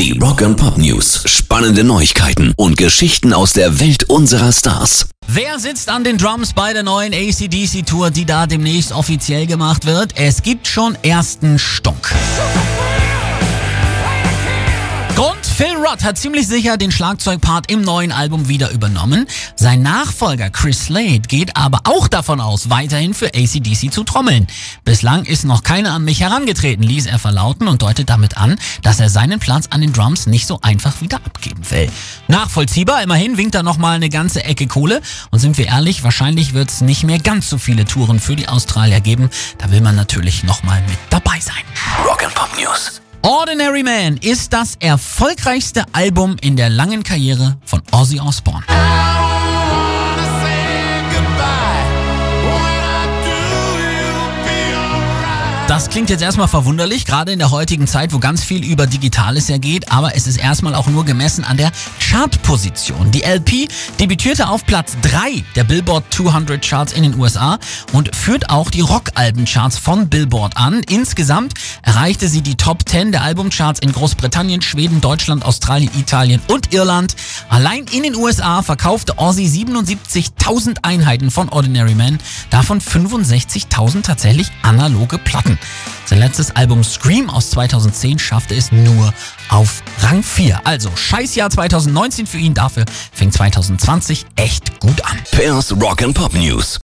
Die Rock and Pop News. Spannende Neuigkeiten und Geschichten aus der Welt unserer Stars. Wer sitzt an den Drums bei der neuen ACDC Tour, die da demnächst offiziell gemacht wird? Es gibt schon ersten Stunk. Phil Rudd hat ziemlich sicher den Schlagzeugpart im neuen Album wieder übernommen. Sein Nachfolger Chris Slade geht aber auch davon aus, weiterhin für ACDC zu trommeln. Bislang ist noch keiner an mich herangetreten, ließ er verlauten und deutet damit an, dass er seinen Platz an den Drums nicht so einfach wieder abgeben will. Nachvollziehbar, immerhin winkt er nochmal eine ganze Ecke Kohle. Und sind wir ehrlich, wahrscheinlich wird es nicht mehr ganz so viele Touren für die Australier geben. Da will man natürlich nochmal mit dabei sein. Rock and Pop News. Ordinary Man ist das erfolgreichste Album in der langen Karriere von Ozzy Osbourne. Das klingt jetzt erstmal verwunderlich, gerade in der heutigen Zeit, wo ganz viel über Digitales ja geht, aber es ist erstmal auch nur gemessen an der Chartposition. Die LP debütierte auf Platz 3 der Billboard 200 Charts in den USA und führt auch die Rockalbencharts von Billboard an. Insgesamt erreichte sie die Top 10 der Albumcharts in Großbritannien, Schweden, Deutschland, Australien, Italien und Irland. Allein in den USA verkaufte Ozzy 77.000 Einheiten von Ordinary Man, davon 65.000 tatsächlich analoge Platten. Sein letztes Album Scream aus 2010 schaffte es nur auf Rang 4. Also Scheißjahr 2019 für ihn, dafür fing 2020 echt gut an. Pairs Rock and Pop News.